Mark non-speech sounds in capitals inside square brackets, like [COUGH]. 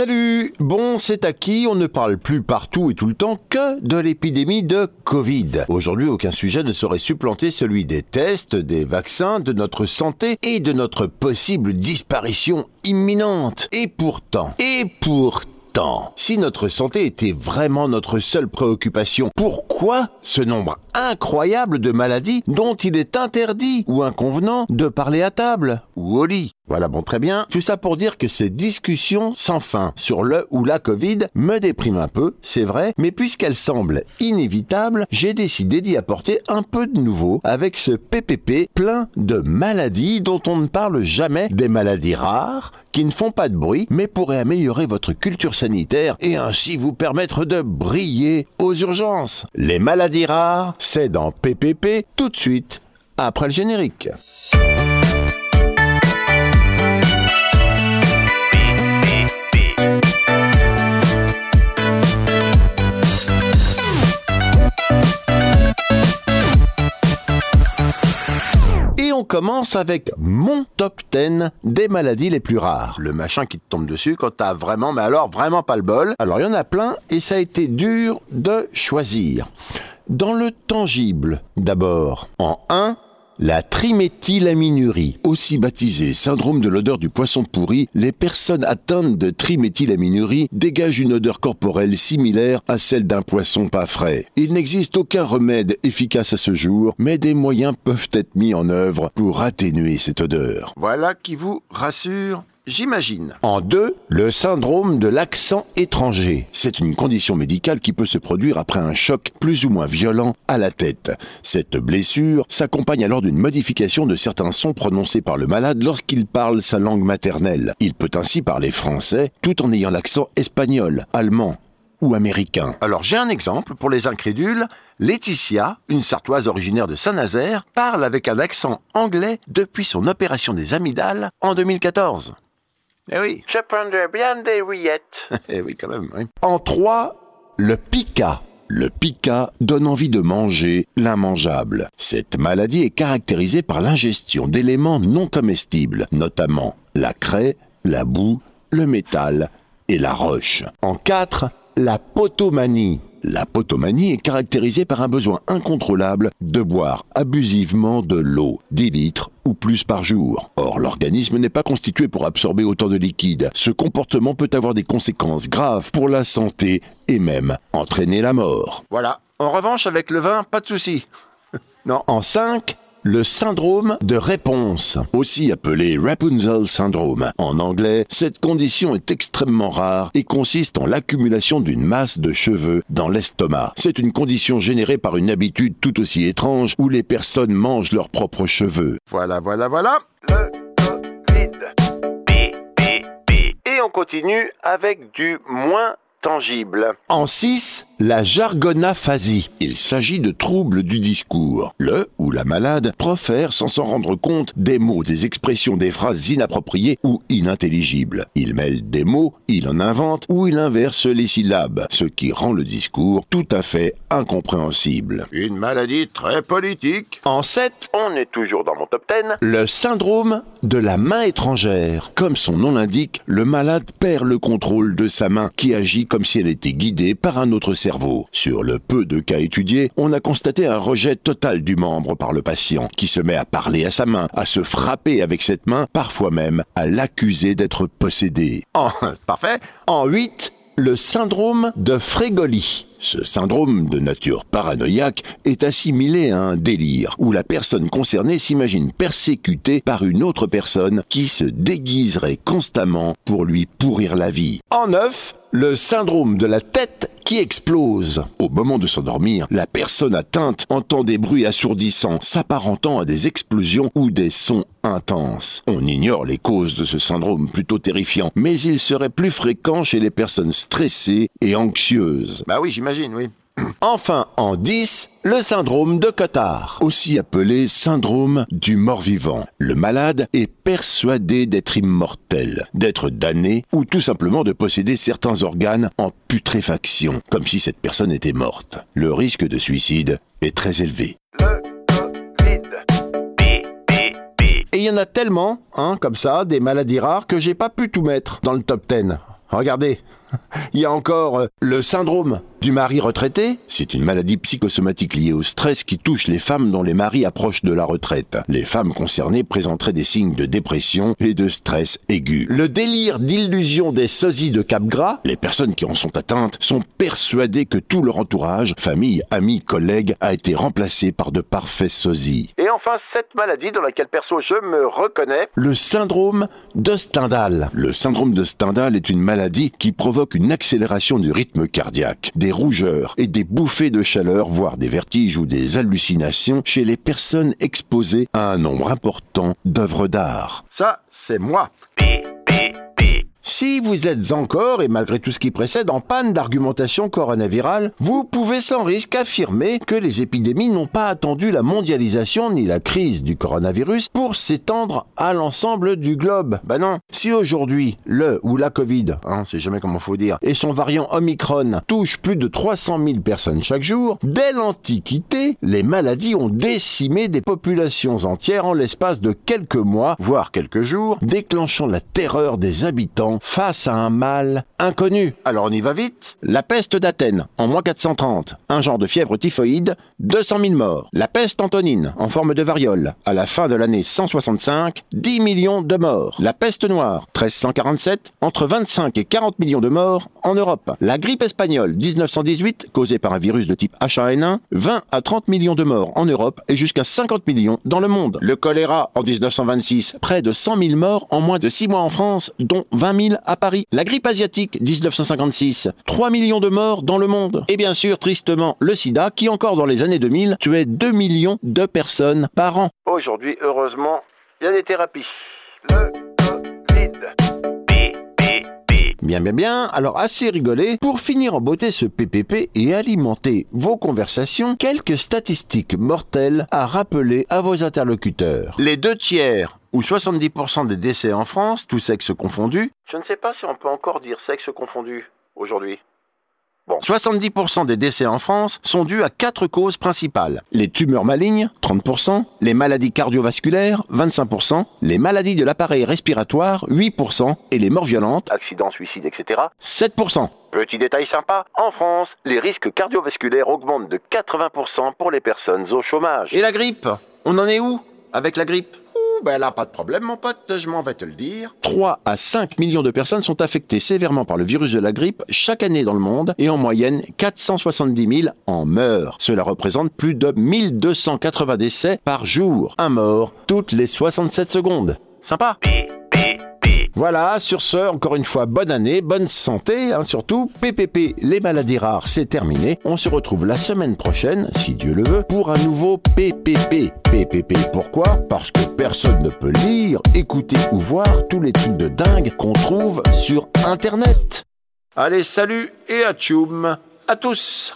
Salut Bon, c'est acquis, on ne parle plus partout et tout le temps que de l'épidémie de Covid. Aujourd'hui, aucun sujet ne saurait supplanter celui des tests, des vaccins, de notre santé et de notre possible disparition imminente. Et pourtant, et pourtant, si notre santé était vraiment notre seule préoccupation, pourquoi ce nombre incroyable de maladies dont il est interdit ou inconvenant de parler à table ou au lit? Voilà, bon, très bien. Tout ça pour dire que ces discussions sans fin sur le ou la Covid me dépriment un peu, c'est vrai, mais puisqu'elles semblent inévitables, j'ai décidé d'y apporter un peu de nouveau avec ce PPP plein de maladies dont on ne parle jamais, des maladies rares, qui ne font pas de bruit, mais pourraient améliorer votre culture sanitaire et ainsi vous permettre de briller aux urgences. Les maladies rares, c'est dans PPP tout de suite, après le générique. Commence avec mon top 10 des maladies les plus rares. Le machin qui te tombe dessus quand t'as vraiment, mais alors vraiment pas le bol. Alors il y en a plein et ça a été dur de choisir. Dans le tangible, d'abord, en 1, la triméthylaminurie, aussi baptisée syndrome de l'odeur du poisson pourri, les personnes atteintes de triméthylaminurie dégagent une odeur corporelle similaire à celle d'un poisson pas frais. Il n'existe aucun remède efficace à ce jour, mais des moyens peuvent être mis en œuvre pour atténuer cette odeur. Voilà qui vous rassure j'imagine. En deux, le syndrome de l'accent étranger. C'est une condition médicale qui peut se produire après un choc plus ou moins violent à la tête. Cette blessure s'accompagne alors d'une modification de certains sons prononcés par le malade lorsqu'il parle sa langue maternelle. Il peut ainsi parler français tout en ayant l'accent espagnol, allemand ou américain. Alors j'ai un exemple pour les incrédules. Laetitia, une sartoise originaire de Saint-Nazaire, parle avec un accent anglais depuis son opération des amygdales en 2014. Eh oui. Je prendrais bien des rillettes. [LAUGHS] eh oui, quand même. Oui. En trois, le pica. Le pica donne envie de manger l'immangeable. Cette maladie est caractérisée par l'ingestion d'éléments non comestibles, notamment la craie, la boue, le métal et la roche. En quatre, la potomanie. La potomanie est caractérisée par un besoin incontrôlable de boire abusivement de l'eau, 10 litres ou plus par jour. Or, l'organisme n'est pas constitué pour absorber autant de liquide. Ce comportement peut avoir des conséquences graves pour la santé et même entraîner la mort. Voilà. En revanche, avec le vin, pas de souci. [LAUGHS] non. En 5, le syndrome de réponse, aussi appelé Rapunzel syndrome. En anglais, cette condition est extrêmement rare et consiste en l'accumulation d'une masse de cheveux dans l'estomac. C'est une condition générée par une habitude tout aussi étrange où les personnes mangent leurs propres cheveux. Voilà, voilà, voilà. Et on continue avec du moins tangible. En 6, la jargonaphasie. Il s'agit de troubles du discours. Le ou la malade profère sans s'en rendre compte des mots, des expressions, des phrases inappropriées ou inintelligibles. Il mêle des mots, il en invente ou il inverse les syllabes, ce qui rend le discours tout à fait incompréhensible. Une maladie très politique. En 7, on est toujours dans mon top 10, le syndrome de la main étrangère. Comme son nom l'indique, le malade perd le contrôle de sa main qui agit comme si elle était guidée par un autre cerveau. Sur le peu de cas étudiés, on a constaté un rejet total du membre par le patient, qui se met à parler à sa main, à se frapper avec cette main, parfois même à l'accuser d'être possédé. En, [LAUGHS] parfait. En 8, le syndrome de Frégoli. Ce syndrome de nature paranoïaque est assimilé à un délire où la personne concernée s'imagine persécutée par une autre personne qui se déguiserait constamment pour lui pourrir la vie. En neuf, le syndrome de la tête qui explose. Au moment de s'endormir, la personne atteinte entend des bruits assourdissants s'apparentant à des explosions ou des sons intenses. On ignore les causes de ce syndrome plutôt terrifiant, mais il serait plus fréquent chez les personnes stressées et anxieuses. Bah oui, j'imagine, oui. Enfin, en 10, le syndrome de Cotard, aussi appelé syndrome du mort-vivant. Le malade est persuadé d'être immortel, d'être damné ou tout simplement de posséder certains organes en putréfaction, comme si cette personne était morte. Le risque de suicide est très élevé. Et il y en a tellement, hein, comme ça, des maladies rares, que j'ai pas pu tout mettre dans le top 10. Regardez, [LAUGHS] il y a encore euh, le syndrome du mari retraité. C'est une maladie psychosomatique liée au stress qui touche les femmes dont les maris approchent de la retraite. Les femmes concernées présenteraient des signes de dépression et de stress aigu. Le délire d'illusion des sosies de Capgras, les personnes qui en sont atteintes sont persuadées que tout leur entourage, famille, amis, collègues, a été remplacé par de parfaits sosies. Et enfin, cette maladie dans laquelle perso je me reconnais. Le syndrome de Stendhal. Le syndrome de Stendhal est une maladie qui provoque une accélération du rythme cardiaque, des rougeurs et des bouffées de chaleur, voire des vertiges ou des hallucinations chez les personnes exposées à un nombre important d'œuvres d'art. Ça, c'est moi. Si vous êtes encore, et malgré tout ce qui précède, en panne d'argumentation coronavirale, vous pouvez sans risque affirmer que les épidémies n'ont pas attendu la mondialisation ni la crise du coronavirus pour s'étendre à l'ensemble du globe. Bah non. Si aujourd'hui, le ou la Covid, hein, c'est jamais comment faut dire, et son variant Omicron touche plus de 300 000 personnes chaque jour, dès l'Antiquité, les maladies ont décimé des populations entières en l'espace de quelques mois, voire quelques jours, déclenchant la terreur des habitants face à un mal inconnu. Alors on y va vite. La peste d'Athènes, en moins 430, un genre de fièvre typhoïde, 200 000 morts. La peste antonine, en forme de variole, à la fin de l'année 165, 10 millions de morts. La peste noire, 1347, entre 25 et 40 millions de morts en Europe. La grippe espagnole, 1918, causée par un virus de type H1N1, 20 à 30 millions de morts en Europe et jusqu'à 50 millions dans le monde. Le choléra, en 1926, près de 100 000 morts en moins de 6 mois en France, dont 20 000 à Paris. La grippe asiatique, 1956, 3 millions de morts dans le monde. Et bien sûr, tristement, le sida, qui encore dans les années 2000 tuait 2 millions de personnes par an. Aujourd'hui, heureusement, il y a des thérapies. Le Covid. Bien, bien, bien. Alors, assez rigolé. Pour finir en beauté ce PPP et alimenter vos conversations, quelques statistiques mortelles à rappeler à vos interlocuteurs. Les deux tiers ou 70% des décès en France, tous sexes confondus, Je ne sais pas si on peut encore dire sexe confondu aujourd'hui. 70% des décès en France sont dus à quatre causes principales. Les tumeurs malignes, 30%, les maladies cardiovasculaires, 25%, les maladies de l'appareil respiratoire, 8%, et les morts violentes, Accident, suicide, etc. 7%. Petit détail sympa, en France, les risques cardiovasculaires augmentent de 80% pour les personnes au chômage. Et la grippe? On en est où avec la grippe? Ben là, pas de problème, mon pote, je m'en vais te le dire. 3 à 5 millions de personnes sont affectées sévèrement par le virus de la grippe chaque année dans le monde et en moyenne 470 000 en meurent. Cela représente plus de 1280 décès par jour. Un mort toutes les 67 secondes. Sympa. Voilà, sur ce, encore une fois, bonne année, bonne santé, hein, surtout. PPP, les maladies rares, c'est terminé. On se retrouve la semaine prochaine, si Dieu le veut, pour un nouveau PPP. PPP, pourquoi? Parce que personne ne peut lire, écouter ou voir tous les trucs de dingue qu'on trouve sur Internet. Allez, salut et à tchoum à tous